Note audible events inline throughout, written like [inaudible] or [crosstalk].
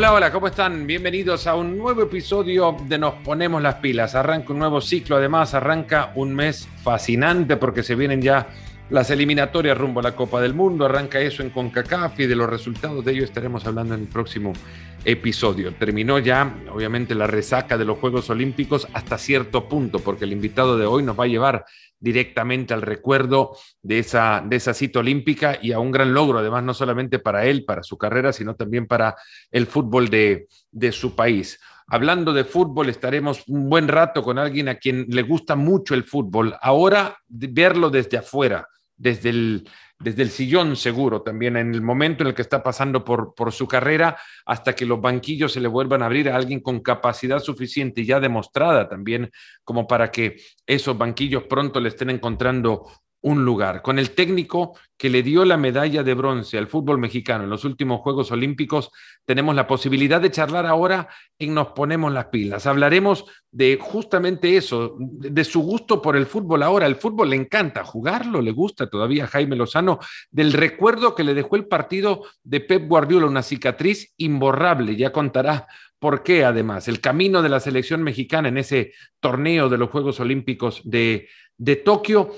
Hola, hola, ¿cómo están? Bienvenidos a un nuevo episodio de Nos Ponemos las Pilas. Arranca un nuevo ciclo, además arranca un mes fascinante porque se vienen ya las eliminatorias rumbo a la Copa del Mundo. Arranca eso en CONCACAF y de los resultados de ello estaremos hablando en el próximo episodio. Terminó ya, obviamente, la resaca de los Juegos Olímpicos hasta cierto punto, porque el invitado de hoy nos va a llevar directamente al recuerdo de esa, de esa cita olímpica y a un gran logro, además, no solamente para él, para su carrera, sino también para el fútbol de, de su país. Hablando de fútbol, estaremos un buen rato con alguien a quien le gusta mucho el fútbol. Ahora, verlo desde afuera, desde el, desde el sillón seguro también, en el momento en el que está pasando por, por su carrera, hasta que los banquillos se le vuelvan a abrir a alguien con capacidad suficiente y ya demostrada también, como para que esos banquillos pronto le estén encontrando un lugar. Con el técnico que le dio la medalla de bronce al fútbol mexicano en los últimos Juegos Olímpicos, tenemos la posibilidad de charlar ahora en Nos Ponemos las Pilas. Hablaremos de justamente eso, de su gusto por el fútbol ahora. El fútbol le encanta jugarlo, le gusta todavía Jaime Lozano, del recuerdo que le dejó el partido de Pep Guardiola, una cicatriz imborrable, ya contará por qué además, el camino de la selección mexicana en ese torneo de los Juegos Olímpicos de, de Tokio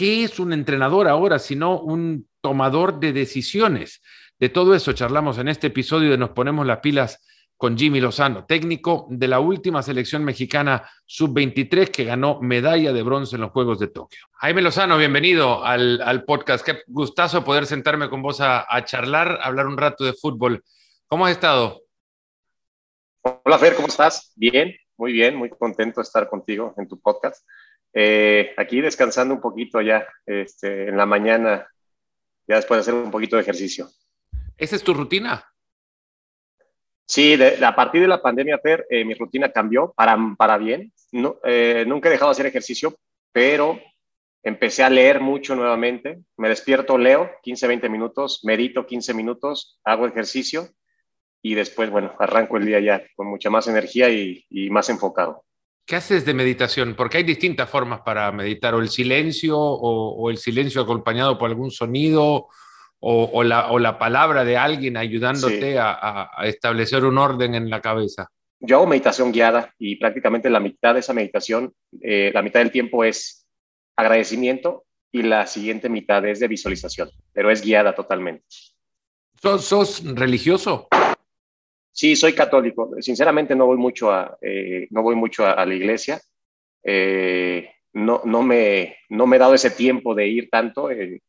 ¿Qué es un entrenador ahora sino un tomador de decisiones? De todo eso charlamos en este episodio de Nos Ponemos las Pilas con Jimmy Lozano, técnico de la última selección mexicana sub-23 que ganó medalla de bronce en los Juegos de Tokio. Jaime Lozano, bienvenido al, podcast. Qué gustazo poder sentarme con vos a, a charlar, hablar un rato de fútbol. ¿Cómo has estado? Hola Fer, ¿cómo estás? Bien, muy bien, muy contento de estar contigo en tu podcast. Eh, aquí descansando un poquito ya este, en la mañana, ya después de hacer un poquito de ejercicio. ¿Esa es tu rutina? Sí, a partir de la pandemia, Fer, eh, mi rutina cambió para, para bien. No, eh, nunca he dejado de hacer ejercicio, pero empecé a leer mucho nuevamente. Me despierto, leo 15, 20 minutos, medito 15 minutos, hago ejercicio y después, bueno, arranco el día ya con mucha más energía y más enfocado. ¿Qué haces de meditación? Porque hay distintas formas para meditar, o el silencio, o, el silencio acompañado por algún sonido, o, la, palabra de alguien ayudándote a, establecer un orden en la cabeza. Yo hago meditación guiada y prácticamente la mitad de esa meditación, eh, la mitad del tiempo es agradecimiento y la siguiente mitad es de visualización, pero es guiada totalmente. ¿Sos, sos religioso? Sí, soy católico. Sinceramente no voy mucho a, eh, no voy mucho a, la iglesia. Eh, no, no, me, no me he dado ese tiempo de ir tanto, eh,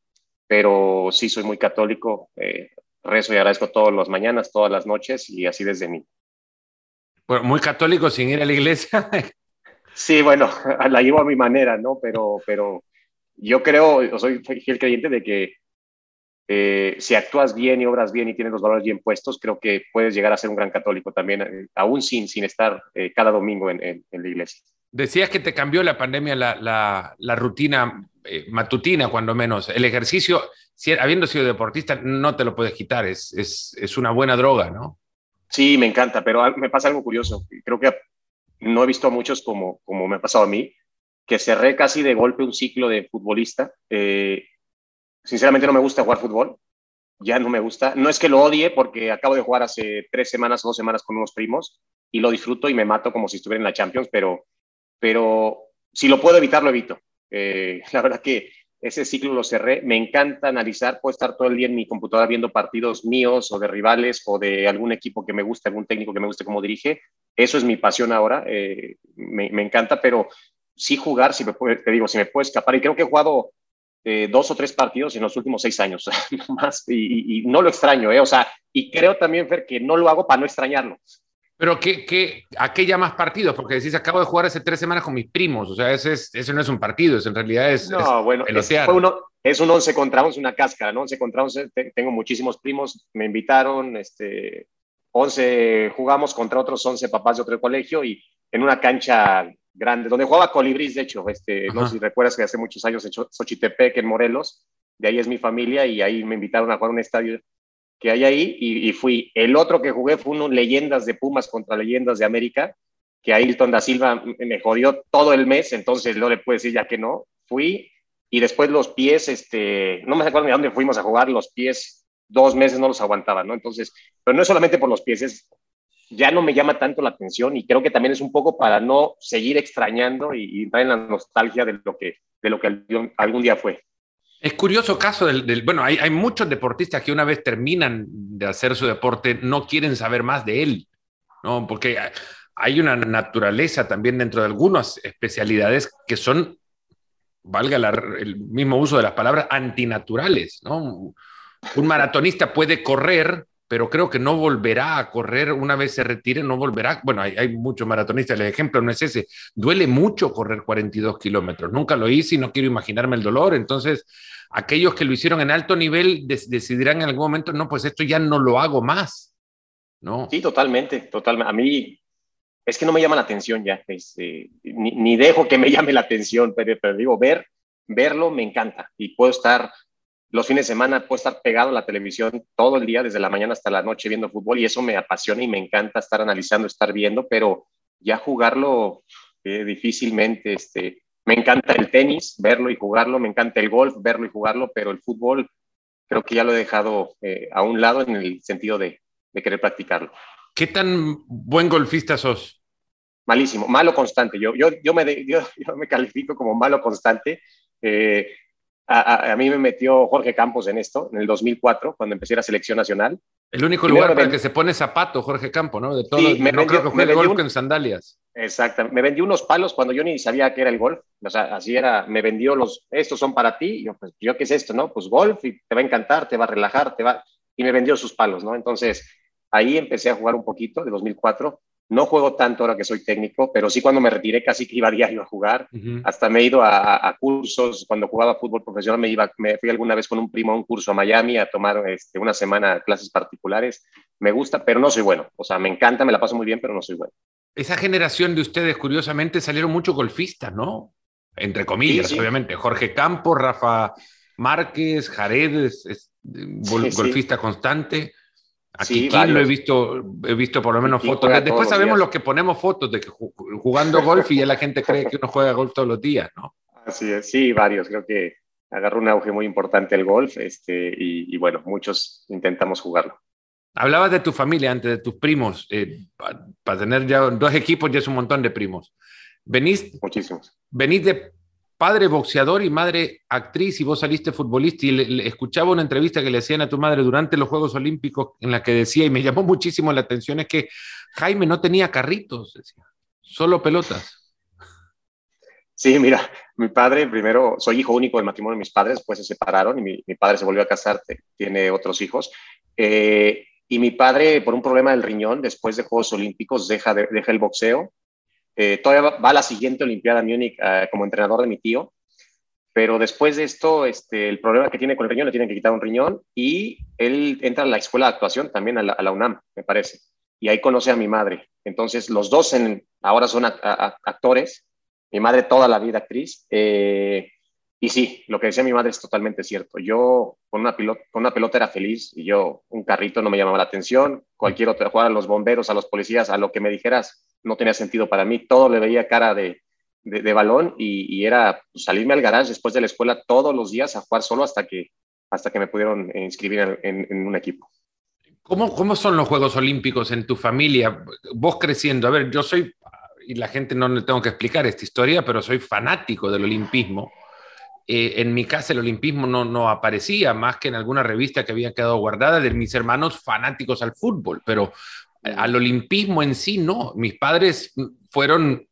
pero sí soy muy católico. rezo y agradezco todas las mañanas, todas las noches y así desde mí. Bueno, muy católico sin ir a la iglesia. [laughs] sí, bueno, [laughs] la llevo a mi manera, ¿no? Pero, pero yo creo, soy fiel creyente de que eh, si actúas bien y obras bien y tienes los valores bien puestos, creo que puedes llegar a ser un gran católico también, eh, aún sin, sin estar eh, cada domingo en, la iglesia. Decías que te cambió la pandemia la, la, rutina matutina, cuando menos. El ejercicio, si, habiendo sido deportista, no te lo puedes quitar, es, es, es una buena droga, ¿no? Sí, me encanta, pero me pasa algo curioso. Creo que no he visto a muchos como, como me ha pasado a mí, que cerré casi de golpe un ciclo de futbolista. Eh, Sinceramente no me gusta jugar fútbol, ya no me gusta. No es que lo odie porque acabo de jugar hace tres semanas o dos semanas con unos primos y lo disfruto y me mato como si estuviera en la Champions, pero, pero si lo puedo evitar, lo evito. Eh, [laughs] la verdad que ese ciclo lo cerré. Me encanta analizar, puedo estar todo el día en mi computadora viendo partidos míos o de rivales o de algún equipo que me guste, algún técnico que me guste cómo dirige. Eso es mi pasión ahora, eh, me, encanta, pero sí jugar, si me te digo, si me puedo escapar. Y creo que he jugado eh, dos o tres partidos en los últimos seis años, [laughs] más, y, no lo extraño, ¿eh? O sea, y creo también, Fer, que no lo hago para no extrañarlo. Pero ¿qué, qué, ¿a qué llamas partidos? Porque decís, acabo de jugar hace tres semanas con mis primos, o sea, ese, es, ese no es un partido, eso en realidad es... No, bueno, es, uno, es, un 11 contra 11, una cáscara, ¿no? 11 contra 11, tengo muchísimos primos, me invitaron, este, 11 jugamos contra otros 11 papás de otro colegio y en una cancha grande, donde jugaba Colibris, de hecho, este, no sé si recuerdas que hace muchos años en Xochitepec, en Morelos, de ahí es mi familia y ahí me invitaron a jugar un estadio que hay ahí y, fui. El otro que jugué fue uno Leyendas de Pumas contra Leyendas de América, que Ailton da Silva me jodió todo el mes, entonces no le puedo decir ya que no. Fui y después los pies, este, no me acuerdo de dónde fuimos a jugar, los pies dos meses no los aguantaba, ¿no? Entonces, pero no es solamente por los pies, es ya no me llama tanto la atención y creo que también es un poco para no seguir extrañando y, entrar en la nostalgia de lo que, de lo que algún día fue. Es curioso caso del, bueno, hay, muchos deportistas que una vez terminan de hacer su deporte no quieren saber más de él, ¿no? Porque hay una naturaleza también dentro de algunas especialidades que son, valga el mismo uso de las palabras, antinaturales, ¿no? Un maratonista puede correr pero creo que no volverá a correr una vez se retire, no volverá. Bueno, hay, muchos maratonistas, el ejemplo no es ese. Duele mucho correr 42 kilómetros. Nunca lo hice y no quiero imaginarme el dolor. Entonces, aquellos que lo hicieron en alto nivel decidirán en algún momento, no, pues esto ya no lo hago más. ¿no? Sí, totalmente, totalmente. A mí es que no me llama la atención ya, este, ni, dejo que me llame la atención, pero, pero digo, ver, verlo me encanta y puedo estar los fines de semana puedo estar pegado a la televisión todo el día, desde la mañana hasta la noche viendo fútbol y eso me apasiona y me encanta estar analizando, estar viendo, pero ya jugarlo eh, difícilmente, este, me encanta el tenis, verlo y jugarlo, me encanta el golf, verlo y jugarlo, pero el fútbol creo que ya lo he dejado eh, a un lado en el sentido de, querer practicarlo. ¿Qué tan buen golfista sos? Malísimo, malo constante. Yo, yo, yo, me, yo, me califico como malo constante. Eh, a, mí me metió Jorge Campos en esto, en el 2004, cuando empecé la selección nacional. El único lugar para el que se pone zapato, Jorge Campos, ¿no? De todo, me no creo que juegue golf en sandalias. Exacto. Me vendió unos palos cuando yo ni sabía qué era el golf. O sea, así era. Me vendió los, estos son para ti. Yo, pues, ¿yo qué es esto, no? Pues golf y te va a encantar, te va a relajar, te va. Y me vendió sus palos, ¿no? Entonces, ahí empecé a jugar un poquito, de 2004. No juego tanto ahora que soy técnico, pero sí cuando me retiré casi que iba a diario a jugar. Hasta me he ido a, cursos. Cuando jugaba fútbol profesional me, iba, me fui alguna vez con un primo a un curso a Miami a tomar este, una semana clases particulares. Me gusta, pero no soy bueno. O sea, me encanta, me la paso muy bien, pero no soy bueno. Esa generación de ustedes, curiosamente, salieron muchos golfistas, ¿no? Entre comillas, obviamente. Jorge Campos, Rafa Márquez, Jared, es, golfista constante. Aquí lo he visto, he visto por lo menos fotos. Después sabemos los que ponemos fotos de que jugando golf y ya la gente cree que uno juega golf todos los días, ¿no? Así es, sí, varios. Creo que agarró un auge muy importante el golf este, y, bueno, muchos intentamos jugarlo. Hablabas de tu familia antes, de tus primos. Eh, Para tener ya dos equipos ya es un montón de primos. Venís, Muchísimos. Venís de padre boxeador y madre actriz y vos saliste futbolista y le, escuchaba una entrevista que le hacían a tu madre durante los Juegos Olímpicos en la que decía, y me llamó muchísimo la atención, es que Jaime no tenía carritos, decía, solo pelotas. Sí, mira, mi padre, primero, soy hijo único del matrimonio de mis padres, después se separaron y mi, padre se volvió a casar, tiene otros hijos. Eh, y mi padre, por un problema del riñón, después de Juegos Olímpicos, deja, deja el boxeo eh, todavía va a la siguiente Olimpiada Múnich eh, como entrenador de mi tío, pero después de esto, este, el problema que tiene con el riñón, le tienen que quitar un riñón y él entra a la escuela de actuación también, a la, UNAM, me parece, y ahí conoce a mi madre. Entonces, los dos en, ahora son actores, mi madre toda la vida actriz. Eh, y sí, lo que decía mi madre es totalmente cierto. Yo con una, pelota, con una pelota era feliz y yo un carrito no me llamaba la atención. Cualquier otro, jugar a los bomberos, a los policías, a lo que me dijeras, no tenía sentido para mí. Todo le veía cara de, de, balón y, era salirme al garage después de la escuela todos los días a jugar solo hasta que, hasta que me pudieron inscribir en, un equipo. ¿Cómo, ¿Cómo son los Juegos Olímpicos en tu familia? Vos creciendo, a ver, yo soy, y la gente no le tengo que explicar esta historia, pero soy fanático del olimpismo eh, en mi casa el olimpismo no, no aparecía más que en alguna revista que había quedado guardada de mis hermanos fanáticos al fútbol, pero al olimpismo en sí no. Mis padres fueron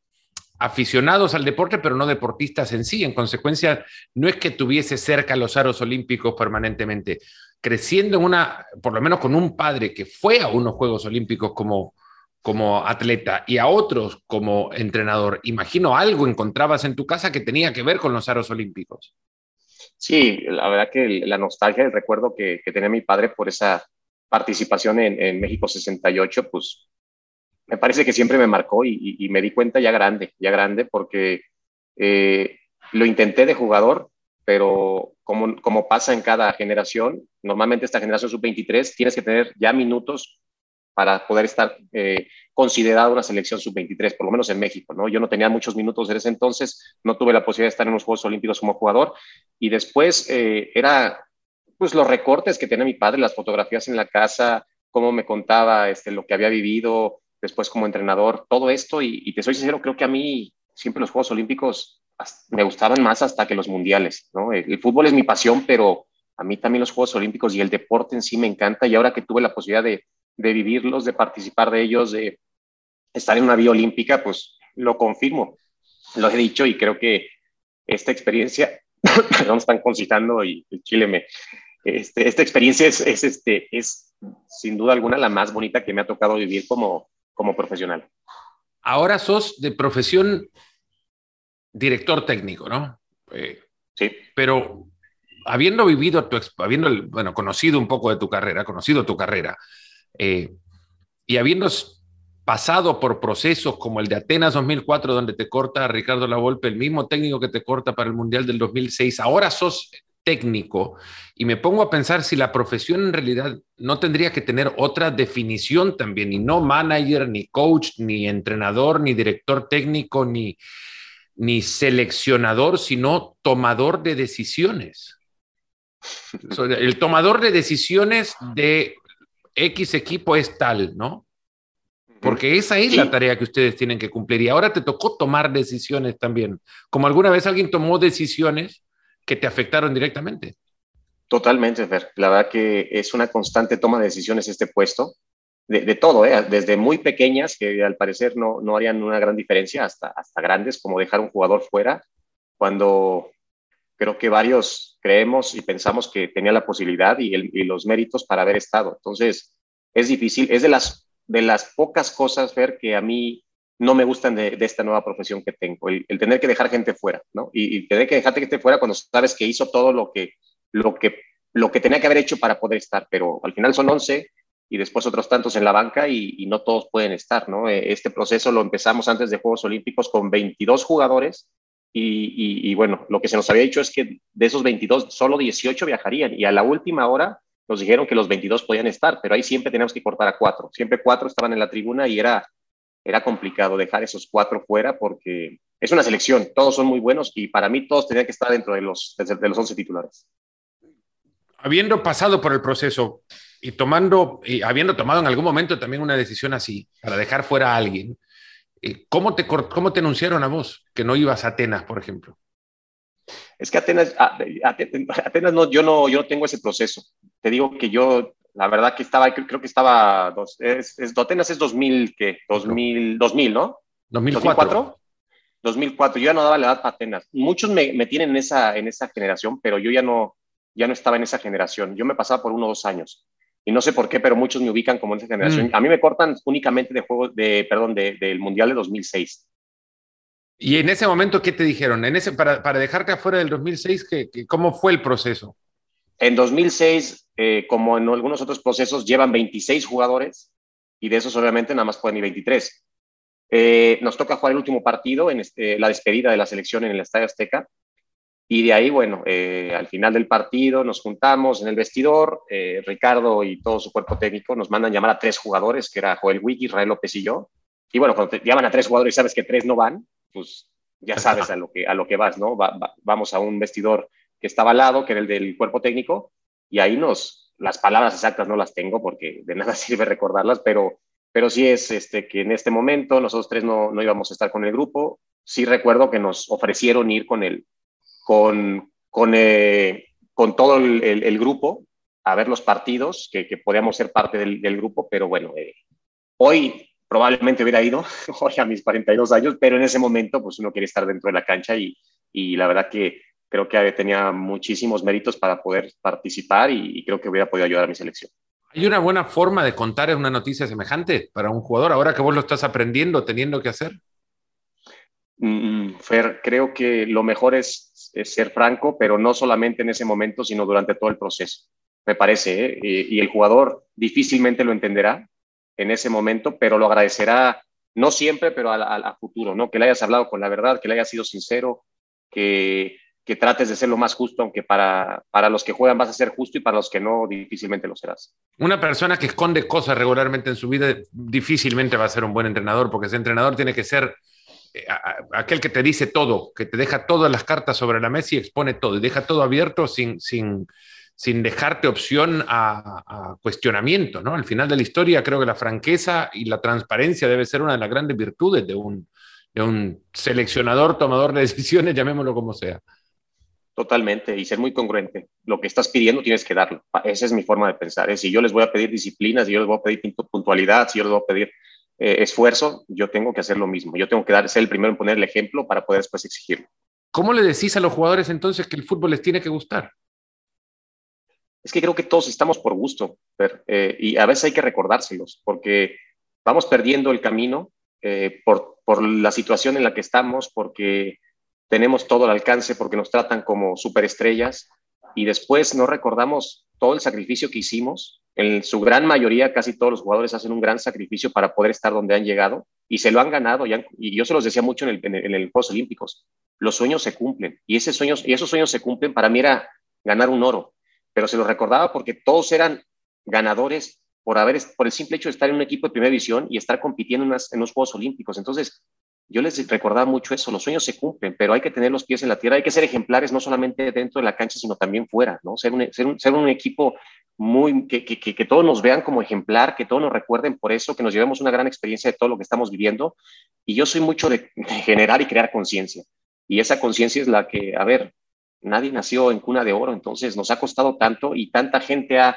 aficionados al deporte, pero no deportistas en sí. En consecuencia, no es que tuviese cerca los aros olímpicos permanentemente. Creciendo en una, por lo menos con un padre que fue a unos Juegos Olímpicos como, como atleta y a otros como entrenador, imagino algo encontrabas en tu casa que tenía que ver con los aros olímpicos. Sí, la verdad que la nostalgia, el recuerdo que, tenía mi padre por esa participación en, México 68, pues me parece que siempre me marcó y, me di cuenta ya grande, ya grande, porque eh, lo intenté de jugador, pero como, como pasa en cada generación, normalmente esta generación sub-23 tienes que tener ya minutos para poder estar eh, considerado una selección sub-23, por lo menos en México, ¿no? Yo no tenía muchos minutos en ese entonces, no tuve la posibilidad de estar en los Juegos Olímpicos como jugador y después eh, era pues los recortes que tenía mi padre, las fotografías en la casa, cómo me contaba este, lo que había vivido, después como entrenador, todo esto. Y, te soy sincero, creo que a mí siempre los Juegos Olímpicos me gustaban más hasta que los mundiales. ¿no? El, fútbol es mi pasión, pero a mí también los Juegos Olímpicos y el deporte en sí me encanta. Y ahora que tuve la posibilidad de, de vivirlos, de participar de ellos, de estar en una vía olímpica, pues lo confirmo. Lo he dicho y creo que esta experiencia, [laughs] perdón, están concitando y el Chile me, este, esta experiencia es, es, este, es sin duda alguna la más bonita que me ha tocado vivir como, como profesional. Ahora sos de profesión director técnico, ¿no? Eh, sí. Pero habiendo vivido, tu, habiendo, bueno, conocido un poco de tu carrera, conocido tu carrera, eh, y habiendo pasado por procesos como el de Atenas 2004, donde te corta Ricardo Lavolpe, el mismo técnico que te corta para el Mundial del 2006, ahora sos técnico y me pongo a pensar si la profesión en realidad no tendría que tener otra definición también, y no manager, ni coach, ni entrenador, ni director técnico, ni, ni seleccionador, sino tomador de decisiones. El tomador de decisiones de X equipo es tal, ¿no? Porque esa es la tarea que ustedes tienen que cumplir. Y ahora te tocó tomar decisiones también. Como alguna vez alguien tomó decisiones que te afectaron directamente. Totalmente, Fer. La verdad que es una constante toma de decisiones este puesto, de, todo, ¿eh? desde muy pequeñas, que al parecer no, no harían una gran diferencia, hasta, hasta grandes, como dejar un jugador fuera, cuando creo que varios creemos y pensamos que tenía la posibilidad y, y los méritos para haber estado. Entonces, es difícil, es de las, de las pocas cosas, Fer, que a mí no me gustan de, esta nueva profesión que tengo, el, tener que dejar gente fuera, ¿no? Y, tener que dejar gente fuera cuando sabes que hizo todo lo que, lo, que, lo que tenía que haber hecho para poder estar, pero al final son 11 y después otros tantos en la banca y, no todos pueden estar, ¿no? Eh, este proceso lo empezamos antes de Juegos Olímpicos con 22 jugadores y, y, bueno, lo que se nos había dicho es que de esos 22 solo 18 viajarían y a la última hora nos dijeron que los 22 podían estar, pero ahí siempre teníamos que cortar a cuatro, siempre cuatro estaban en la tribuna y era era complicado dejar esos cuatro fuera porque es una selección, todos son muy buenos y para mí todos tenían que estar dentro de los, de los 11 titulares. Habiendo pasado por el proceso y tomando, y habiendo tomado en algún momento también una decisión así, para dejar fuera a alguien, eh, ¿cómo te, cómo te anunciaron a vos que no ibas a Atenas, por ejemplo? Es que Atenas, Atenas no, yo no, yo no tengo ese proceso. Te digo que yo la verdad que estaba, creo, que estaba, dos, es, es, Atenas es 2000, ¿qué? 2000, 2000 ¿no? 2004. 2004. Yo ya no daba la edad para Atenas. Muchos me, me, tienen en esa, en esa generación, pero yo ya no, ya no estaba en esa generación. Yo me pasaba por uno o dos años. Y no sé por qué, pero muchos me ubican como en esa generación. Mm. A mí me cortan únicamente de juego, de, perdón, de, del Mundial de 2006. ¿Y en ese momento qué te dijeron? En ese, para, para dejarte afuera del 2006, ¿qué, ¿cómo fue el proceso? En 2006, eh, como en algunos otros procesos, llevan 26 jugadores y de esos obviamente nada más pueden ir 23. Eh, nos toca jugar el último partido, en este, la despedida de la selección en el Estadio Azteca. Y de ahí, bueno, eh, al final del partido nos juntamos en el vestidor, Ricardo y todo su cuerpo técnico nos mandan llamar a tres jugadores, que era Joel Wiki, Israel López y yo. Y bueno, cuando te llaman a tres jugadores y sabes que tres no van, pues ya sabes a lo que, a lo que vas, ¿no? vamos a un vestidor que estaba al lado, que era el del cuerpo técnico, y ahí nos, las palabras exactas no las tengo porque de nada [laughs] sirve recordarlas, pero, pero sí es este, que en este momento nosotros tres no, no íbamos a estar con el grupo. Sí recuerdo que nos ofrecieron ir con, el, con, con, eh, con todo el, el, grupo a ver los partidos, que, que podíamos ser parte del, del grupo, pero bueno, eh, hoy probablemente hubiera ido, [laughs] hoy a mis 42 años, pero en ese momento pues uno quiere estar dentro de la cancha y, y la verdad que creo que tenía muchísimos méritos para poder participar y, creo que hubiera podido ayudar a mi selección. ¿Hay una buena forma de contar una noticia semejante para un jugador ahora que vos lo estás aprendiendo, teniendo que hacer? Mm, Fer, creo que lo mejor es, ser franco, pero no solamente en ese momento, sino durante todo el proceso, me parece. ¿eh? Y, el jugador difícilmente lo entenderá en ese momento, pero lo agradecerá, no siempre, pero a, futuro, ¿no? Que le hayas hablado con la verdad, que le hayas sido sincero, que, que trates de ser lo más justo, aunque para, para los que juegan vas a ser justo y para los que no, difícilmente lo serás. Una persona que esconde cosas regularmente en su vida difícilmente va a ser un buen entrenador, porque ese entrenador tiene que ser eh, aquel que te dice todo, que te deja todas las cartas sobre la mesa y expone todo, y deja todo abierto sin, sin, sin dejarte opción a, cuestionamiento, ¿no? Al final de la historia creo que la franqueza y la transparencia debe ser una de las grandes virtudes de un, de un seleccionador, tomador de [laughs] decisiones, llamémoslo como sea. Totalmente, y ser muy congruente. Lo que estás pidiendo tienes que darlo. Esa es mi forma de pensar. Si yo les voy a pedir disciplina, si yo les voy a pedir puntualidad, si yo les voy a pedir eh, esfuerzo, yo tengo que hacer lo mismo. Yo tengo que dar, ser el primero en poner el ejemplo para poder después exigirlo. ¿Cómo le decís a los jugadores entonces que el fútbol les tiene que gustar? Es que creo que todos estamos por gusto, eh, y a veces hay que recordárselos, porque vamos perdiendo el camino eh, por, por la situación en la que estamos, porque tenemos todo el alcance porque nos tratan como superestrellas y después no recordamos todo el sacrificio que hicimos. En su gran mayoría, casi todos los jugadores hacen un gran sacrificio para poder estar donde han llegado y se lo han ganado. Y, yo se los decía mucho en el, en, Juegos Olímpicos. Los sueños se cumplen y, ese sueños, y esos sueños se cumplen. Para mí era ganar un oro, pero se lo recordaba porque todos eran ganadores por, haber, por el simple hecho de estar en un equipo de primera división y estar compitiendo en, en los Juegos Olímpicos. Entonces, yo les recordaba mucho eso, los sueños se cumplen, pero hay que tener los pies en la tierra, hay que ser ejemplares no solamente dentro de la cancha, sino también fuera, ¿no? Ser un, ser un, equipo muy, que, que, que, todos nos vean como ejemplar, que todos nos recuerden por eso, que nos llevemos una gran experiencia de todo lo que estamos viviendo. Y yo soy mucho de, generar y crear conciencia. Y esa conciencia es la que, a ver, nadie nació en cuna de oro, entonces nos ha costado tanto y tanta gente ha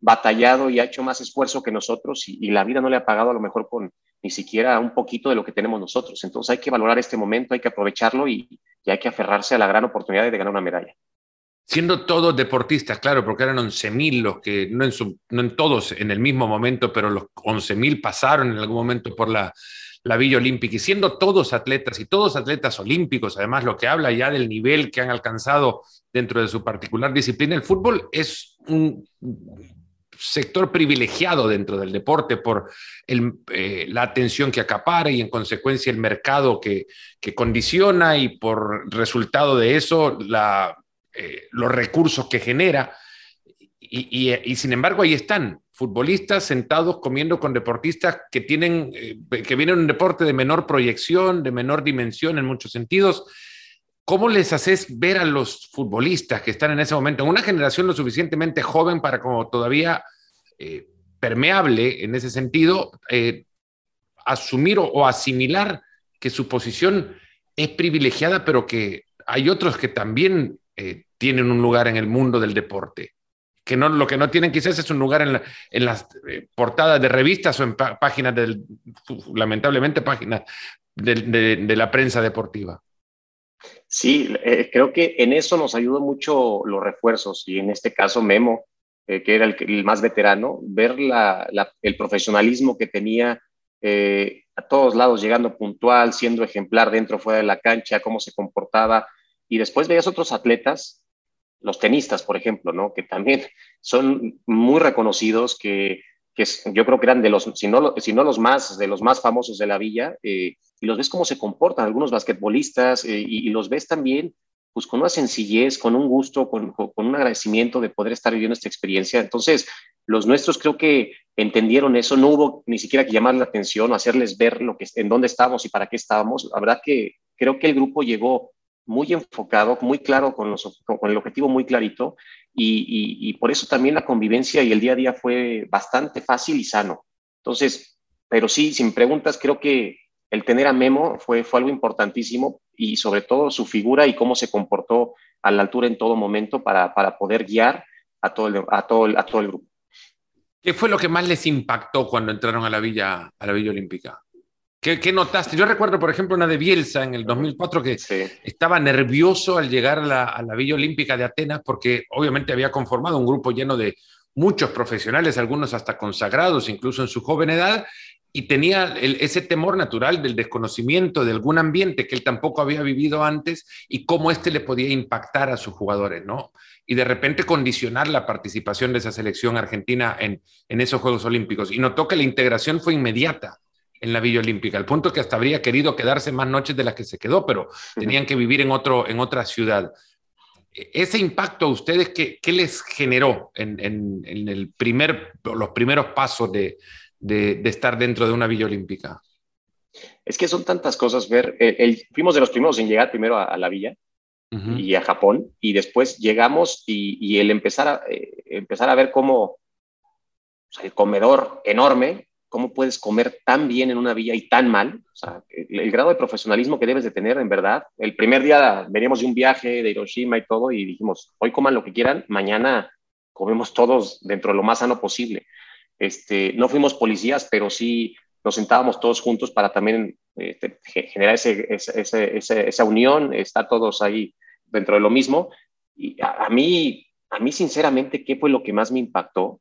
batallado y ha hecho más esfuerzo que nosotros y, y la vida no le ha pagado a lo mejor con ni siquiera un poquito de lo que tenemos nosotros. Entonces hay que valorar este momento, hay que aprovecharlo y, hay que aferrarse a la gran oportunidad de ganar una medalla. Siendo todos deportistas, claro, porque eran 11.000 los que, no en, no en todos en el mismo momento, pero los 11.000 pasaron en algún momento por la, la Villa Olímpica y siendo todos atletas y todos atletas olímpicos, además lo que habla ya del nivel que han alcanzado dentro de su particular disciplina, el fútbol es un sector privilegiado dentro del deporte por eh, la atención que acapara y en consecuencia el mercado que, condiciona y por resultado de eso eh, los recursos que genera. Y, sin embargo ahí están futbolistas sentados comiendo con deportistas que tienen eh, que vienen un deporte de menor proyección, de menor dimensión en muchos sentidos. ¿Cómo les haces ver a los futbolistas que están en ese momento, en una generación lo suficientemente joven para como todavía eh, permeable en ese sentido, eh, asumir o, asimilar que su posición es privilegiada, pero que hay otros que también eh, tienen un lugar en el mundo del deporte? que no, lo que no tienen quizás es un lugar en, las portadas de revistas o en páginas del, lamentablemente, páginas de la prensa deportiva. Sí, eh, creo que en eso nos ayudó mucho los refuerzos y en este caso Memo, eh, que era el, más veterano, ver el profesionalismo que tenía eh, a todos lados, llegando puntual, siendo ejemplar dentro, fuera de la cancha, cómo se comportaba. Y después veías otros atletas, los tenistas, por ejemplo, ¿no? que también son muy reconocidos, que yo creo que eran de los, si no, los más, de los más famosos de la villa, y los ves cómo se comportan algunos basquetbolistas, eh, y, los ves también pues con una sencillez, con un gusto, con, con, un agradecimiento de poder estar viviendo esta experiencia. Entonces, los nuestros creo que entendieron eso, no hubo ni siquiera que llamar la atención o hacerles ver lo que, en dónde estábamos y para qué estábamos. La verdad que creo que el grupo llegó muy enfocado, muy claro, con, con el objetivo muy clarito, y, por eso también la convivencia y el día a día fue bastante fácil y sano. Entonces, pero sí, sin preguntas, creo que el tener a Memo fue, fue algo importantísimo y sobre todo su figura y cómo se comportó a la altura en todo momento para, para poder guiar a todo, el, a, todo a todo el grupo. ¿Qué fue lo que más les impactó cuando entraron a la Villa, a la Villa Olímpica? ¿Qué, notaste? Yo recuerdo, por ejemplo, una de Bielsa en el 2004 que estaba nervioso al llegar a la, Villa Olímpica de Atenas porque obviamente había conformado un grupo lleno de muchos profesionales, algunos hasta consagrados, incluso en su joven edad, y tenía ese temor natural del desconocimiento de algún ambiente que él tampoco había vivido antes y cómo éste le podía impactar a sus jugadores, ¿no? Y de repente condicionar la participación de esa selección argentina en, en esos Juegos Olímpicos. Y notó que la integración fue inmediata en la Villa Olímpica, al punto que hasta habría querido quedarse más noches de las que se quedó, pero tenían que vivir en, otro, en otra ciudad. E, ese impacto a ustedes, ¿qué, qué les generó en, en, el primer, los primeros pasos de, de, estar dentro de una Villa Olímpica? Es que son tantas cosas, ver, el, fuimos de los primeros en llegar primero a, la villa y a Japón, y después llegamos y, el empezar a, eh, empezar a ver cómo el comedor enorme, cómo puedes comer tan bien en una villa y tan mal, o sea, el, grado de profesionalismo que debes de tener, en verdad. El primer día veníamos de un viaje de Hiroshima y todo, y dijimos, hoy coman lo que quieran, mañana comemos todos dentro de lo más sano posible. Este, no fuimos policías, pero sí nos sentábamos todos juntos para también este, generar ese, esa unión, estar todos ahí dentro de lo mismo. Y a, mí, a mí, sinceramente, ¿qué fue lo que más me impactó?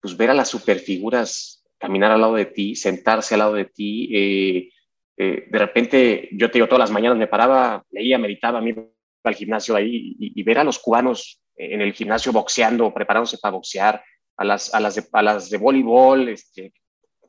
Pues ver a las superfiguras caminar al lado de ti, sentarse al lado de ti. Eh, eh, de repente, yo te digo, todas las mañanas me paraba, leía, meditaba, me iba al gimnasio ahí y, ver a los cubanos en el gimnasio boxeando, preparándose para boxear, a las, a las, de, a las de voleibol, este,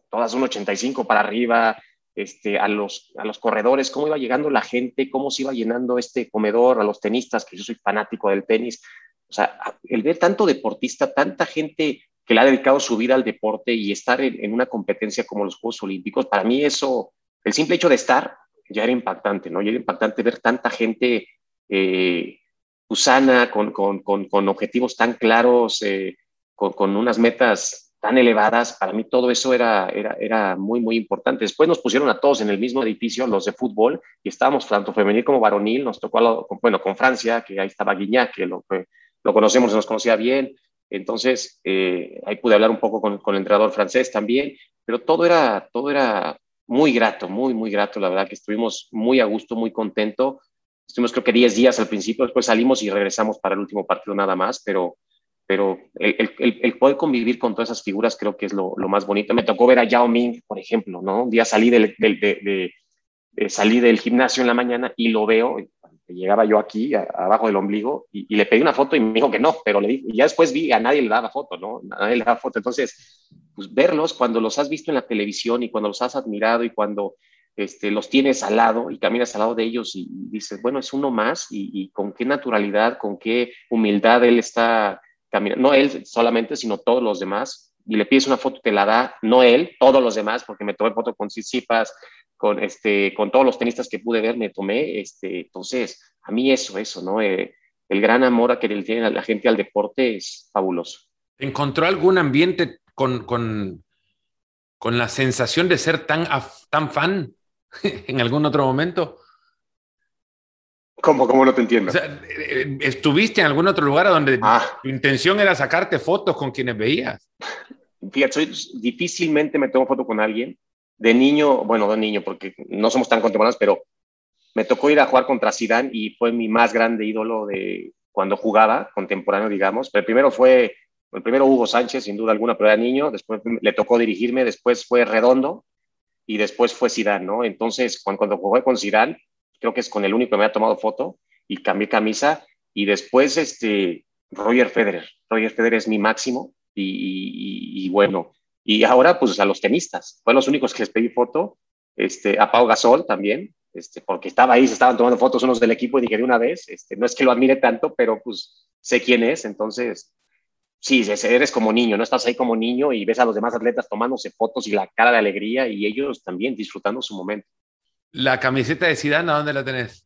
todas un 85 para arriba, este, a, los, a los corredores, cómo iba llegando la gente, cómo se iba llenando este comedor, a los tenistas, que yo soy fanático del tenis. O sea, el ver tanto deportista, tanta gente que le ha dedicado su vida al deporte y estar en, una competencia como los Juegos Olímpicos, para mí eso, el simple hecho de estar ya era impactante, ¿no? Ya era impactante ver tanta gente eh, usana, con, con, con, objetivos tan claros, eh, con, unas metas tan elevadas, para mí todo eso era, era, era muy, muy importante. Después nos pusieron a todos en el mismo edificio, los de fútbol, y estábamos tanto femenil como varonil, nos tocó, bueno, con Francia, que ahí estaba Guiñac, que lo, lo conocemos, nos conocía bien, entonces eh, ahí pude hablar un poco con, con, el entrenador francés también, pero todo era, todo era muy grato, muy, muy grato, la verdad que estuvimos muy a gusto, muy contento. Estuvimos creo que 10 días al principio, después salimos y regresamos para el último partido nada más, pero pero el, el, el, poder convivir con todas esas figuras creo que es lo, lo, más bonito. Me tocó ver a Yao Ming, por ejemplo, ¿no? Un día salí del, del de, de, salí del gimnasio en la mañana y lo veo, llegaba yo aquí, abajo del ombligo, y, le pedí una foto y me dijo que no, pero le dije, y ya después vi, a nadie le daba foto, ¿no? A nadie le daba foto. Entonces, pues verlos cuando los has visto en la televisión y cuando los has admirado y cuando este, los tienes al lado y caminas al lado de ellos y, dices, bueno, es uno más y, y con qué naturalidad, con qué humildad él está no él solamente, sino todos los demás, y le pides una foto, te la da, no él, todos los demás, porque me tomé foto con Sisipas, con, este, con todos los tenistas que pude ver, me tomé, este, entonces, a mí eso, eso, ¿no? Eh, el gran amor a que le tiene la gente al deporte es fabuloso. ¿Encontró algún ambiente con, con, con la sensación de ser tan, tan fan [laughs] en algún otro momento? ¿Cómo, ¿Cómo no te entiendo? Eh, ¿Estuviste en algún otro lugar donde ah. tu intención era sacarte fotos con quienes veías? Fíjate, difícilmente me tomo foto con alguien. De niño, bueno, de niño, porque no somos tan contemporáneos, pero me tocó ir a jugar contra Zidane y fue mi más grande ídolo de cuando jugaba, contemporáneo, digamos. Pero el primero fue, el primero Hugo Sánchez, sin duda alguna, pero era niño. Después le tocó dirigirme, después fue Redondo y después fue Zidane, ¿no? Entonces, cuando, cuando jugué con Zidane, creo que es con el único que me ha tomado foto y cambié camisa. Y después, este, Roger Federer. Roger Federer es mi máximo y, bueno, y ahora pues a los tenistas. Fue los únicos que les pedí foto. Este, a Pau Gasol también, este, porque estaba ahí, se estaban tomando fotos unos del equipo y dije de una vez, este, no es que lo admire tanto, pero pues sé quién es, entonces sí, eres como niño, no estás ahí como niño y ves a los demás atletas tomándose fotos y la cara de alegría y ellos también disfrutando su momento. La camiseta de Zidane, ¿a dónde la tenés?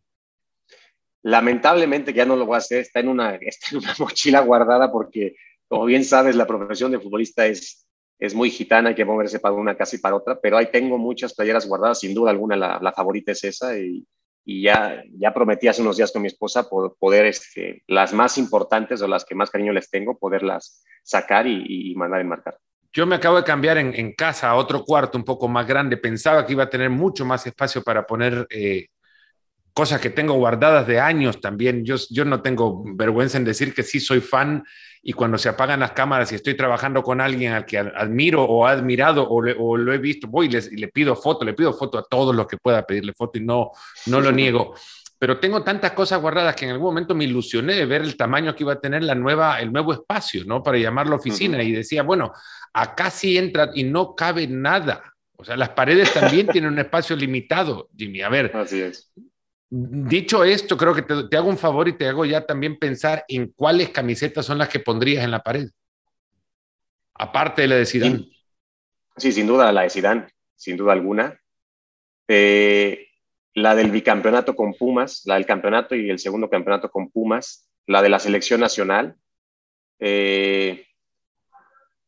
Lamentablemente ya no lo voy a hacer, está en una, [laughs] está en una mochila guardada porque, como bien sabes, la profesión de futbolista es, es muy gitana, hay que moverse para una casa y para otra, pero ahí tengo muchas playeras guardadas, sin duda alguna la, favorita es esa y, y, ya, ya prometí hace unos días con mi esposa poder, este, las más importantes o las que más cariño les tengo, poderlas sacar y, y mandar enmarcar. Yo me acabo de cambiar en, casa a otro cuarto un poco más grande. Pensaba que iba a tener mucho más espacio para poner eh, cosas que tengo guardadas de años también. Yo, yo no tengo vergüenza en decir que sí soy fan y cuando se apagan las cámaras y estoy trabajando con alguien al que admiro o ha admirado o, lo he visto, voy y, le pido foto, le pido foto a todos los que pueda pedirle foto y no, no lo niego pero tengo tantas cosas guardadas que en algún momento me ilusioné de ver el tamaño que iba a tener la nueva, el nuevo espacio, ¿no? Para llamarlo oficina. Y decía, bueno, acá sí entra y no cabe nada. O sea, las paredes también tienen un espacio limitado, Jimmy. A ver. Así es. Dicho esto, creo que te, hago un favor y te hago ya también pensar en cuáles camisetas son las que pondrías en la pared. Aparte de la de Zidane. Sí, sin duda la de Zidane, sin duda alguna. Eh, la del bicampeonato con Pumas, la del campeonato y el segundo campeonato con Pumas, la de la selección nacional. Eh,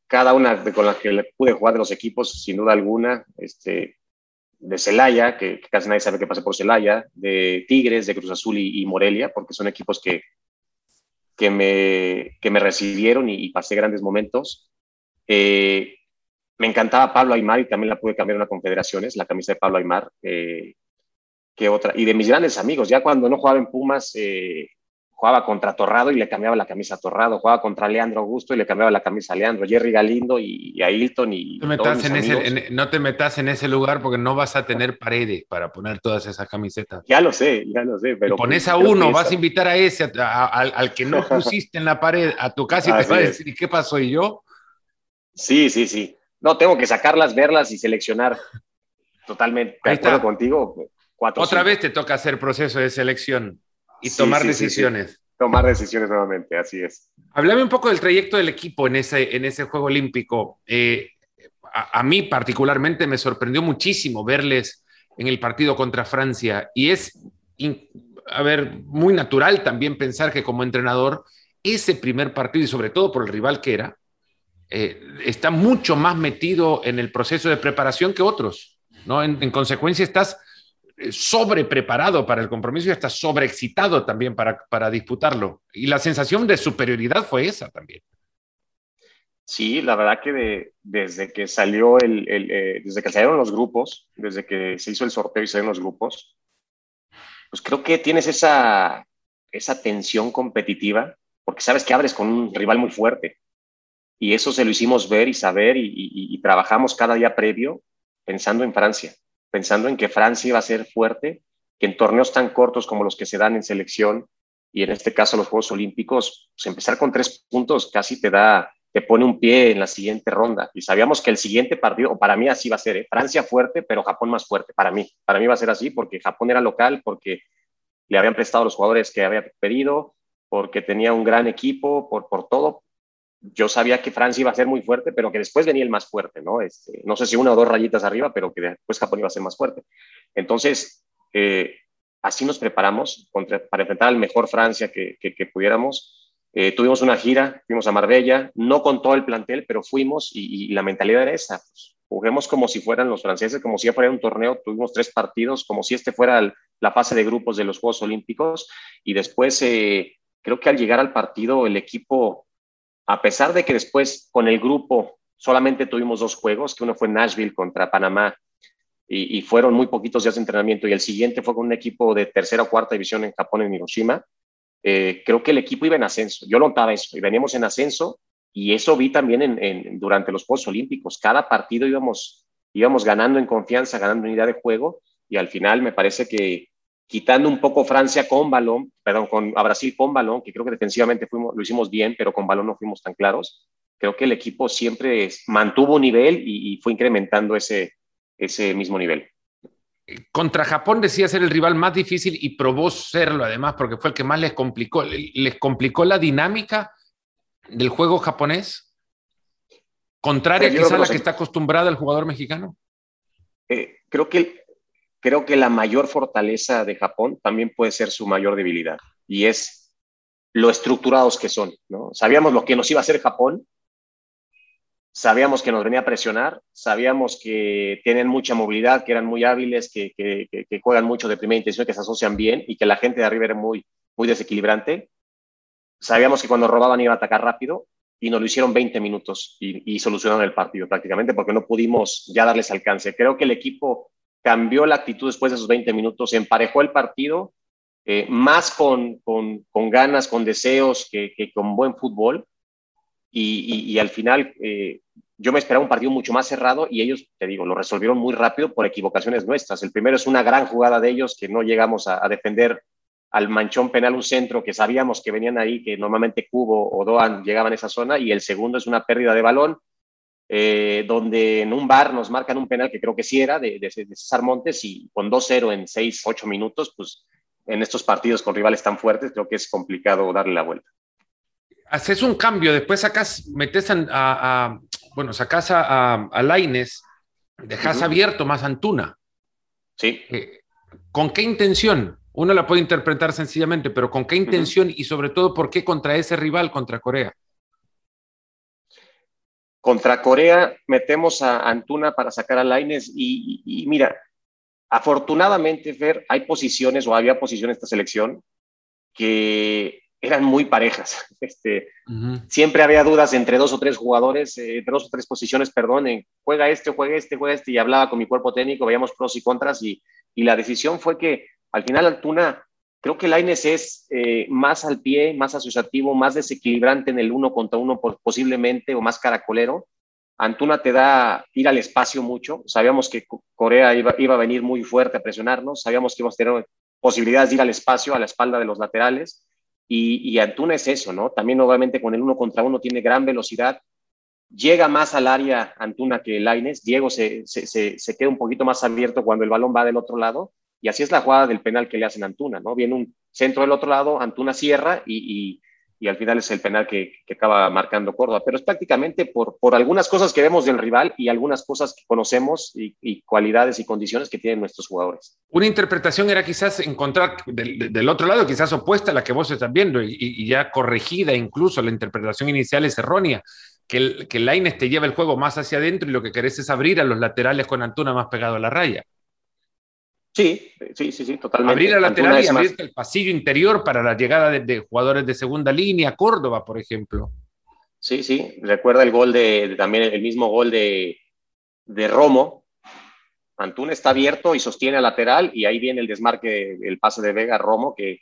cada una con las que pude jugar de los equipos, sin duda alguna, este, de Celaya, que, casi nadie sabe qué pasa por Celaya, de Tigres, de Cruz Azul y, Morelia, porque son equipos que, que, me, que me recibieron y, pasé grandes momentos. Eh, me encantaba Pablo Aymar y también la pude cambiar en una confederaciones, la camisa de Pablo Aymar, eh, que otra. Y de mis grandes amigos, ya cuando no jugaba en Pumas, eh, jugaba contra Torrado y le cambiaba la camisa a Torrado, jugaba contra Leandro Augusto y le cambiaba la camisa a Leandro, Jerry Galindo y, a Hilton y... no te metas en ese lugar porque no vas a tener paredes para poner todas esas camisetas. Ya lo sé, ya lo sé, pero... pones a uno, vas a invitar a ese, al, que no [laughs] pusiste en la pared, a tu casa y te va a decir, ¿y qué pasó? ¿Y yo? Sí, sí, sí. No, tengo que sacarlas, verlas y seleccionar. Totalmente. De acuerdo contigo. Otra vez te toca hacer proceso de selección y tomar decisiones. tomar decisiones nuevamente, así es. Háblame un poco del trayecto del equipo en ese, en ese Juego Olímpico. Eh, a, mí particularmente me sorprendió muchísimo verles en el partido contra Francia y es, a ver, muy natural también pensar que como entrenador ese primer partido y sobre todo por el rival que era, eh, está mucho más metido en el proceso de preparación que otros, ¿no? en consecuencia estás eh, sobre preparado para el compromiso y hasta sobreexcitado también para, para disputarlo. Y la sensación de superioridad fue esa también. Sí, la verdad que desde que salió el, eh, desde que salieron los grupos, desde que se hizo el sorteo y salieron los grupos, pues creo que tienes esa, esa tensión competitiva, porque sabes que abres con un rival muy fuerte. Y eso se lo hicimos ver y saber y trabajamos cada día previo pensando en Francia pensando en que Francia iba a ser fuerte, que en torneos tan cortos como los que se dan en selección y en este caso los Juegos Olímpicos, pues empezar con tres puntos casi te da, te pone un pie en la siguiente ronda. Y sabíamos que el siguiente partido, o para mí así va a ser, ¿eh? Francia fuerte, pero Japón más fuerte, para mí. Para mí va a ser así porque Japón era local, porque le habían prestado los jugadores que había pedido, porque tenía un gran equipo, por, por todo, yo sabía que Francia iba a ser muy fuerte, pero que después venía el más fuerte, ¿no? Este, no sé si una o dos rayitas arriba, pero que después Japón iba a ser más fuerte. Entonces, eh, así nos preparamos para enfrentar al mejor Francia que, pudiéramos. Eh, tuvimos una gira, fuimos a Marbella, no con todo el plantel, pero fuimos y, la mentalidad era esa. Pues, juguemos como si fueran los franceses, como si fuera un torneo, tuvimos tres partidos, como si este fuera la fase de grupos de los Juegos Olímpicos y después eh, creo que al llegar al partido el equipo a pesar de que después con el grupo solamente tuvimos dos juegos, que uno fue Nashville contra Panamá y, fueron muy poquitos días de entrenamiento y el siguiente fue con un equipo de tercera o cuarta división en Japón, en Hiroshima, eh, creo que el equipo iba en ascenso. Yo notaba eso y veníamos en ascenso y eso vi también durante los Juegos Olímpicos. Cada partido íbamos, íbamos ganando en confianza, ganando unidad de juego y al final me parece que quitando un poco Francia con balón, perdón, con, a Brasil con balón, que creo que defensivamente fuimos, lo hicimos bien, pero con balón no fuimos tan claros. Creo que el equipo siempre mantuvo nivel y, fue incrementando ese, ese mismo nivel. Contra Japón decía ser el rival más difícil y probó serlo además porque fue el que más les complicó. ¿Les complicó la dinámica del juego japonés? Contraria quizá a la que está acostumbrada el jugador mexicano. Eh, creo que creo que la mayor fortaleza de Japón también puede ser su mayor debilidad y es lo estructurados que son. ¿no? Sabíamos lo que nos iba a hacer Japón, sabíamos que nos venía a presionar, sabíamos que tienen mucha movilidad, que eran muy hábiles, que, que, juegan mucho de primera intención, que se asocian bien y que la gente de arriba era muy, muy desequilibrante. Sabíamos que cuando robaban iba a atacar rápido y nos lo hicieron 20 minutos y, y solucionaron el partido prácticamente porque no pudimos ya darles alcance. Creo que el equipo cambió la actitud después de esos 20 minutos, emparejó el partido, eh, más con, con, con, ganas, con deseos que, con buen fútbol. Y, y, al final eh, yo me esperaba un partido mucho más cerrado y ellos, te digo, lo resolvieron muy rápido por equivocaciones nuestras. El primero es una gran jugada de ellos que no llegamos a, a defender al manchón penal un centro que sabíamos que venían ahí, que normalmente Cubo o Doan llegaban a esa zona, y el segundo es una pérdida de balón eh, donde en un bar nos marcan un penal que creo que sí era de, César Montes y con 2-0 en 6, 8 minutos, pues en estos partidos con rivales tan fuertes creo que es complicado darle la vuelta. Haces un cambio, después sacas, metes a, bueno, sacas a, a, Laines, dejas abierto más Antuna. Sí. Eh, ¿con qué intención? Uno la puede interpretar sencillamente, pero ¿con qué intención y sobre todo por qué contra ese rival, contra Corea? Contra Corea metemos a Antuna para sacar a Laines y, mira, afortunadamente, Fer, hay posiciones o había posiciones en esta selección que eran muy parejas. [laughs] Este, Siempre había dudas entre dos o tres jugadores, eh, entre dos o tres posiciones, perdón, juega este, juega este, juega este, y hablaba con mi cuerpo técnico, veíamos pros y contras, y, y la decisión fue que al final Altuna, creo que Laines es eh, más al pie, más asociativo, más desequilibrante en el uno contra uno posiblemente, o más caracolero. Antuna te da ir al espacio mucho. Sabíamos que Corea iba, a venir muy fuerte a presionarnos, sabíamos que íbamos a tener posibilidades de ir al espacio, a la espalda de los laterales y, Antuna es eso, ¿no? También obviamente con el uno contra uno tiene gran velocidad, llega más al área Antuna que Laines, Diego se, se, se, queda un poquito más abierto cuando el balón va del otro lado, y así es la jugada del penal que le hacen Antuna, ¿no? Viene un centro del otro lado, Antuna cierra y, y al final es el penal que, acaba marcando Córdoba. Pero es prácticamente por, por, algunas cosas que vemos del rival y algunas cosas que conocemos y, cualidades y condiciones que tienen nuestros jugadores. Una interpretación era quizás encontrar del, otro lado, quizás opuesta a la que vos estás viendo y, ya corregida incluso, la interpretación inicial es errónea. Que, el, que Laines te lleva el juego más hacia adentro y lo que querés es abrir a los laterales con Antuna más pegado a la raya. Sí, sí, sí, sí, totalmente. Abrir la lateral y abrir el pasillo interior para la llegada de, jugadores de segunda línea, Córdoba, por ejemplo. Sí, sí, recuerda el gol de, también el mismo gol de, de Romo. Antún está abierto y sostiene al lateral y ahí viene el desmarque, el pase de Vega Romo que,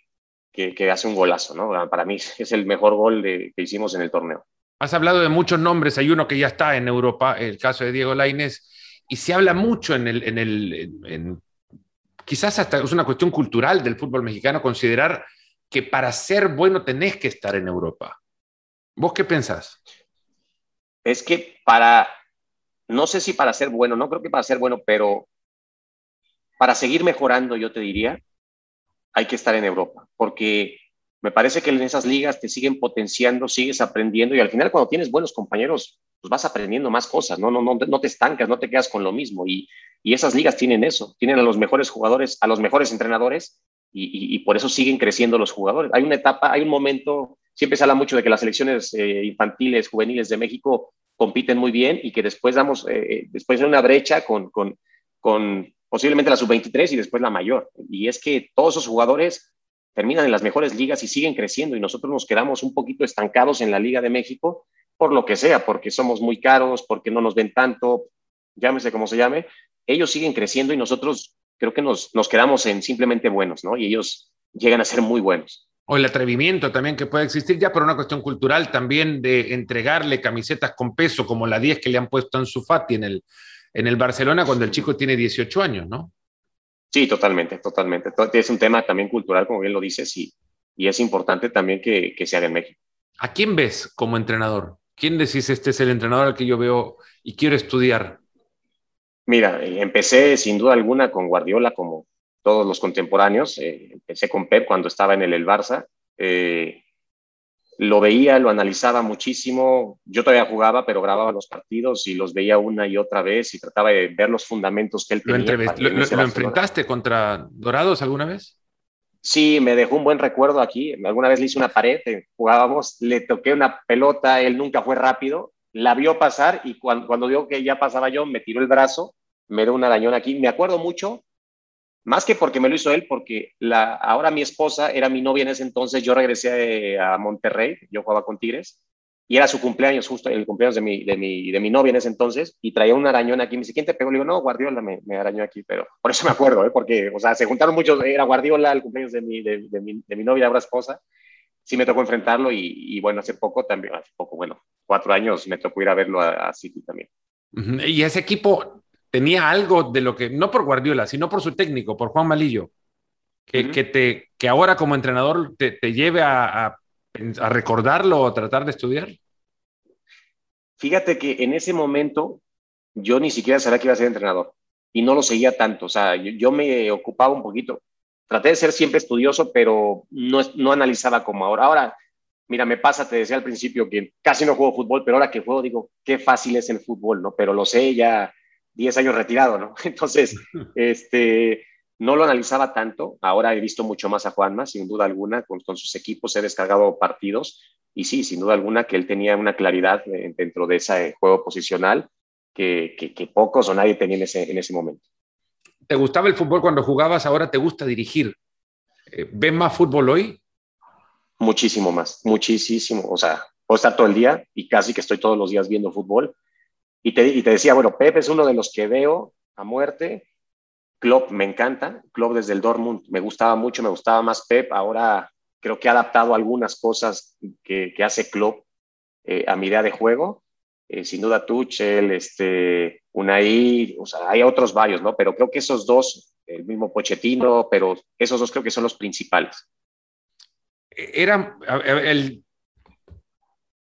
que, hace un golazo, ¿no? Para mí es el mejor gol que hicimos en el torneo. Has hablado de muchos nombres, hay uno que ya está en Europa, el caso de Diego Lainez, y se habla mucho en el, en el quizás hasta es una cuestión cultural del fútbol mexicano considerar que para ser bueno tenés que estar en Europa. ¿Vos qué pensás? Es que para, no sé si para ser bueno, no creo que para ser bueno, pero para seguir mejorando, yo te diría, hay que estar en Europa, porque me parece que en esas ligas te siguen potenciando, sigues aprendiendo y al final cuando tienes buenos compañeros, pues vas aprendiendo más cosas, no, no, no, no te estancas, no te quedas con lo mismo y, y esas ligas tienen eso, tienen a los mejores jugadores, a los mejores entrenadores y, por eso siguen creciendo los jugadores. Hay una etapa, hay un momento, siempre se habla mucho de que las selecciones eh, infantiles, juveniles de México compiten muy bien y que después damos, eh, eh, después hay una brecha con, con, con posiblemente la sub-23 y después la mayor. Y es que todos esos jugadores terminan en las mejores ligas y siguen creciendo y nosotros nos quedamos un poquito estancados en la Liga de México por lo que sea, porque somos muy caros, porque no nos ven tanto, llámese como se llame, ellos siguen creciendo y nosotros creo que nos, nos quedamos en simplemente buenos, ¿no? Y ellos llegan a ser muy buenos. O el atrevimiento también que puede existir ya por una cuestión cultural también de entregarle camisetas con peso como la 10 que le han puesto en su Fati en el, en el Barcelona cuando el chico tiene 18 años, ¿no? Sí, totalmente, totalmente. Es un tema también cultural, como bien lo dices, y, y es importante también que, que se haga en México. ¿A quién ves como entrenador? ¿Quién decís este es el entrenador al que yo veo y quiero estudiar? Mira, eh, empecé sin duda alguna con Guardiola como todos los contemporáneos. Eh, empecé con Pep cuando estaba en el, el Barça. Eh, lo veía, lo analizaba muchísimo. Yo todavía jugaba, pero grababa los partidos y los veía una y otra vez y trataba de ver los fundamentos que él tenía. ¿Lo, lo, enfrentaste contra Dorados alguna vez? Sí, me dejó un buen recuerdo aquí. Alguna vez le hice una pared, jugábamos, le toqué una pelota, él nunca fue rápido la vio pasar y cuando, cuando que ya pasaba yo, me tiró el brazo, me dio un arañón aquí. Me acuerdo mucho, más que porque me lo hizo él, porque la, ahora mi esposa era mi novia en ese entonces, yo regresé a, Monterrey, yo jugaba con Tigres, y era su cumpleaños, justo el cumpleaños de mi, de mi, de mi novia en ese entonces, y traía un arañón aquí. Me dice, ¿quién te pegó? Le digo, no, Guardiola me, me arañó aquí, pero por eso me acuerdo, ¿eh? porque, o sea, se juntaron muchos, era Guardiola el cumpleaños de mi, de, de mi, de mi novia, ahora esposa, sí me tocó enfrentarlo y, bueno, hace poco también, hace poco, bueno, cuatro años me tocó ir a verlo a, City también. Y ese equipo tenía algo de lo que, no por Guardiola, sino por su técnico, por Juan Malillo, que, que te, que ahora como entrenador te, te lleve a, a, a, recordarlo o tratar de estudiar. Fíjate que en ese momento yo ni siquiera sabía que iba a ser entrenador y no lo seguía tanto, o sea, yo, yo me ocupaba un poquito traté de ser siempre estudioso, pero no, no analizaba como ahora. Ahora, mira, me pasa, te decía al principio que casi no juego fútbol, pero ahora que juego digo, qué fácil es el fútbol, ¿no? Pero lo sé ya 10 años retirado, ¿no? [laughs] Entonces, [laughs] este, no lo analizaba tanto, ahora he visto mucho más a Juanma, sin duda alguna, con, sus equipos he descargado partidos y sí, sin duda alguna que él tenía una claridad dentro de ese juego posicional que, pocos o nadie tenía en ese, en ese momento. ¿Te gustaba el fútbol cuando jugabas? Ahora te gusta dirigir. Eh, ¿Ves más fútbol hoy? Muchísimo más, muchísimo. O sea, puedo estar todo el día y casi que estoy todos los días viendo fútbol. Y te, y te decía, bueno, Pepe es uno de los que veo a muerte Klopp me encanta, Klopp desde el Dortmund me gustaba mucho, me gustaba más Pep, ahora creo que ha adaptado algunas cosas que, hace Klopp eh, a mi idea de juego. Eh, sin duda Tuchel, este, Unai, o sea, hay otros varios, ¿no? Pero creo que esos dos, el mismo Pochettino, pero esos dos creo que son los principales. Era el,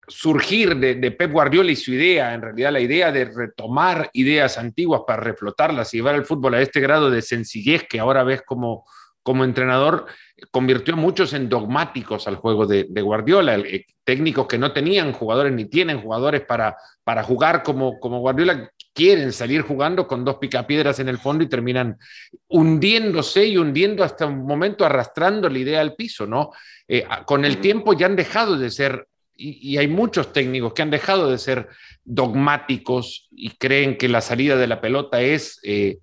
surgir de, Pep Guardiola y su idea, en realidad la idea de retomar ideas antiguas para reflotarlas y llevar el fútbol a este grado de sencillez que ahora ves como, como entrenador, convirtió a muchos en dogmáticos al juego de, Guardiola, eh, técnicos que no tenían jugadores ni tienen jugadores para, para jugar como, como Guardiola, quieren salir jugando con dos picapiedras en el fondo y terminan hundiéndose y hundiendo hasta un momento arrastrando la idea al piso, ¿no? Eh, con el tiempo ya han dejado de ser y, hay muchos técnicos que han dejado de ser dogmáticos y creen que la salida de la pelota es eh,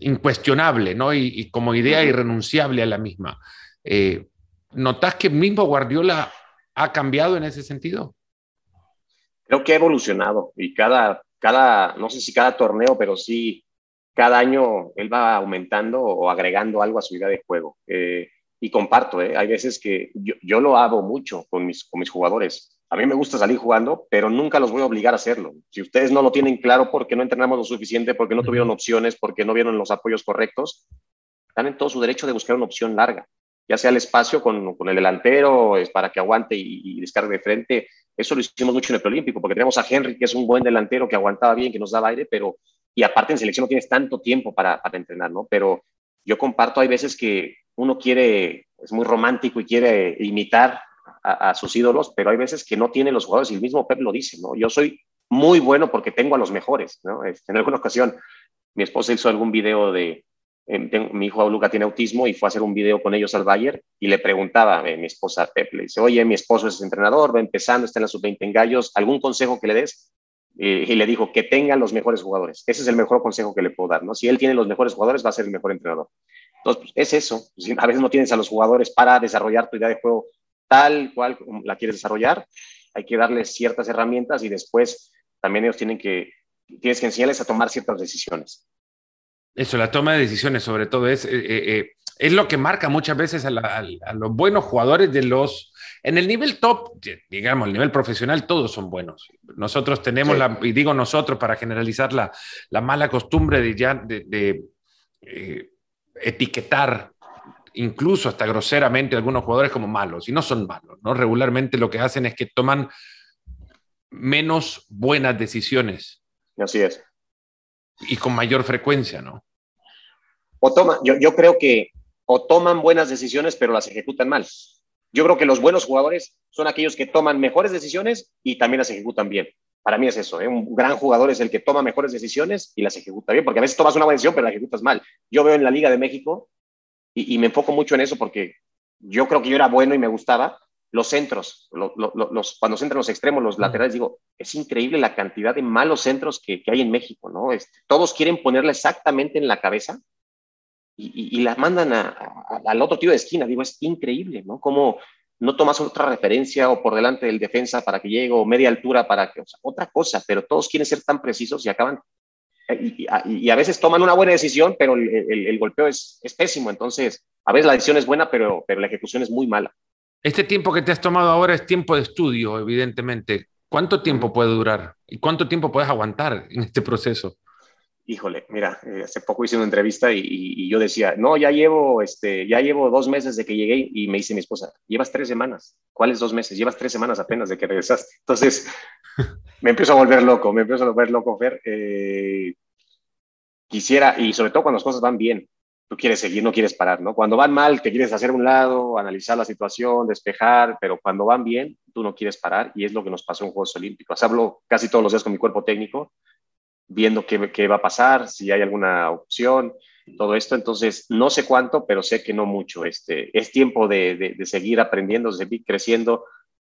incuestionable, ¿no? Y, como idea irrenunciable a la misma. Eh, ¿Notas que mismo Guardiola ha cambiado en ese sentido? Creo que ha evolucionado y cada, cada, no sé si cada torneo, pero sí cada año él va aumentando o agregando algo a su idea de juego. Eh, y comparto, ¿eh? hay veces que yo, lo hago mucho con mis, con mis jugadores. A mí me gusta salir jugando, pero nunca los voy a obligar a hacerlo. Si ustedes no lo tienen claro porque no entrenamos lo suficiente, porque no tuvieron opciones, porque no vieron los apoyos correctos, están en todo su derecho de buscar una opción larga, ya sea el espacio con, con el delantero, es para que aguante y, descargue de frente. Eso lo hicimos mucho en el preolímpico, porque tenemos a Henry, que es un buen delantero, que aguantaba bien, que nos daba aire, pero, y aparte en selección no tienes tanto tiempo para, para entrenar, ¿no? Pero yo comparto, hay veces que uno quiere, es muy romántico y quiere imitar a, sus ídolos, pero hay veces que no tiene los jugadores y el mismo Pep lo dice, ¿no? Yo soy muy bueno porque tengo a los mejores. Este, en alguna ocasión mi esposa hizo algún video de, mi hijo Luca tiene autismo y fue a hacer un video con ellos al Bayern y le preguntaba a mi esposa Pep, le dice, oye, mi esposo es entrenador, va empezando, está en la sub-20 en Gallos, ¿algún consejo que le des? y le dijo que tenga los mejores jugadores. Ese es el mejor consejo que le puedo dar, ¿no? Si él tiene los mejores jugadores, va a ser el mejor entrenador. Entonces, pues, es eso. A veces no tienes a los jugadores para desarrollar tu idea de juego tal cual la quieres desarrollar. Hay que darles ciertas herramientas y después también ellos tienen que, tienes que enseñarles a tomar ciertas decisiones. Eso, la toma de decisiones sobre todo es, eh, eh, eh, es lo que marca muchas veces a, los buenos jugadores de los... En el nivel top, digamos, el nivel profesional, todos son buenos. Nosotros tenemos, la, y digo nosotros para generalizar la, la mala costumbre de ya de, etiquetar incluso hasta groseramente algunos jugadores como malos, y no son malos, ¿no? Regularmente lo que hacen es que toman menos buenas decisiones. Así es. Y con mayor frecuencia, ¿no? O toma, yo, yo creo que o toman buenas decisiones pero las ejecutan mal. Yo creo que los buenos jugadores son aquellos que toman mejores decisiones y también las ejecutan bien. Para mí es eso, ¿eh? un gran jugador es el que toma mejores decisiones y las ejecuta bien, porque a veces tomas una buena decisión pero la ejecutas mal. Yo veo en la Liga de México y, me enfoco mucho en eso porque yo creo que yo era bueno y me gustaba, los centros, los, cuando se entran los extremos, los laterales, digo, es increíble la cantidad de malos centros que, hay en México, ¿no? Este, todos quieren ponerle exactamente en la cabeza y, la mandan al otro tío de esquina, digo, es increíble, ¿no? Como no tomas otra referencia o por delante del defensa para que llegue o media altura para que, o sea, otra cosa, pero todos quieren ser tan precisos y acaban, y, a, veces toman una buena decisión, pero el, golpeo es, es, pésimo, entonces a veces la decisión es buena, pero, pero la ejecución es muy mala. Este tiempo que te has tomado ahora es tiempo de estudio, evidentemente. ¿Cuánto tiempo puede durar? ¿Y cuánto tiempo puedes aguantar en este proceso? híjole, mira, eh, hace poco hice una entrevista y, yo decía, no, ya llevo, este, ya llevo dos meses de que llegué y me dice mi esposa, llevas tres semanas. ¿Cuáles dos meses? Llevas tres semanas apenas de que regresaste. Entonces, [laughs] me empiezo a volver loco, me empiezo a volver loco, Fer. Eh, quisiera, y sobre todo cuando las cosas van bien, tú quieres seguir, no quieres parar, ¿no? Cuando van mal, te quieres hacer un lado, analizar la situación, despejar, pero cuando van bien, tú no quieres parar y es lo que nos pasó en Juegos Olímpicos. Hablo casi todos los días con mi cuerpo técnico viendo qué, qué, va a pasar, si hay alguna opción. todo esto, entonces no sé cuánto, pero sé que no mucho. Este, es tiempo de, seguir aprendiendo, de seguir creciendo.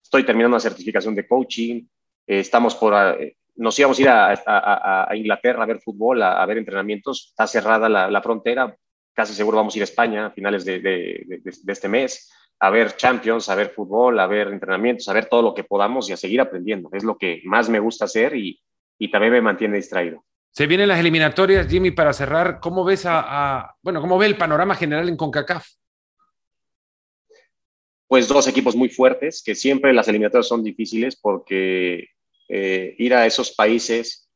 Estoy terminando una certificación de coaching, estamos por, eh, nos íbamos a ir a, Inglaterra a ver fútbol, a, ver entrenamientos, está cerrada la, frontera, casi seguro vamos a ir a España a finales de, de, este mes, a ver Champions, a ver fútbol, a ver entrenamientos, a ver todo lo que podamos y a seguir aprendiendo. Es lo que más me gusta hacer y, y también me mantiene distraído. Se vienen las eliminatorias, Jimmy, para cerrar. ¿Cómo ves a, bueno, cómo ve el panorama general en CONCACAF? Pues dos equipos muy fuertes, que siempre las eliminatorias son difíciles porque eh, ir a esos países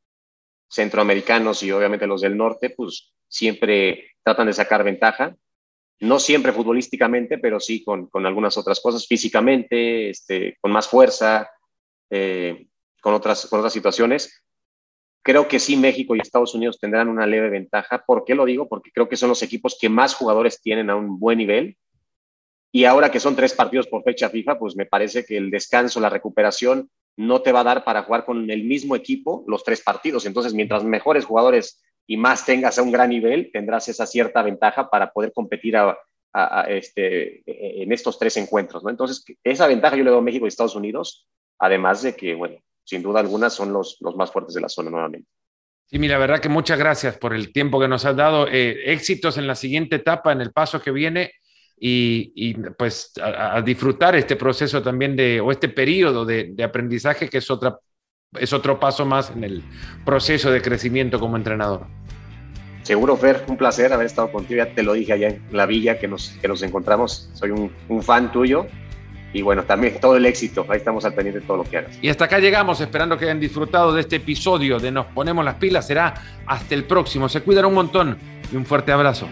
centroamericanos y obviamente los del norte, pues siempre tratan de sacar ventaja. No siempre futbolísticamente, pero sí con, con algunas otras cosas, físicamente, este, con más fuerza, eh, con, otras, con otras situaciones. Creo que sí, México y Estados Unidos tendrán una leve ventaja. ¿Por qué lo digo? Porque creo que son los equipos que más jugadores tienen a un buen nivel. Y ahora que son tres partidos por fecha FIFA, pues me parece que el descanso, la recuperación, no te va a dar para jugar con el mismo equipo los tres partidos. Entonces, mientras mejores jugadores y más tengas a un gran nivel, tendrás esa cierta ventaja para poder competir este, en estos tres encuentros. ¿no? Entonces, esa ventaja yo le doy a México y Estados Unidos, además de que, bueno, sin duda alguna son los, los más fuertes de la zona nuevamente. Sí, mira, la verdad que muchas gracias por el tiempo que nos has dado. Eh, éxitos en la siguiente etapa, en el paso que viene y, pues a, disfrutar este proceso también de, o este periodo de, aprendizaje que es, otra, es otro paso más en el proceso de crecimiento como entrenador. Seguro, Fer, un placer haber estado contigo. Ya te lo dije allá en la villa que nos, que nos encontramos. Soy un, un fan tuyo y bueno, también todo el éxito. Ahí estamos al pendiente de todo lo que hagas. Y hasta acá llegamos, esperando que hayan disfrutado de este episodio de Nos Ponemos las Pilas. Será hasta el próximo. Se cuidan un montón y un fuerte abrazo.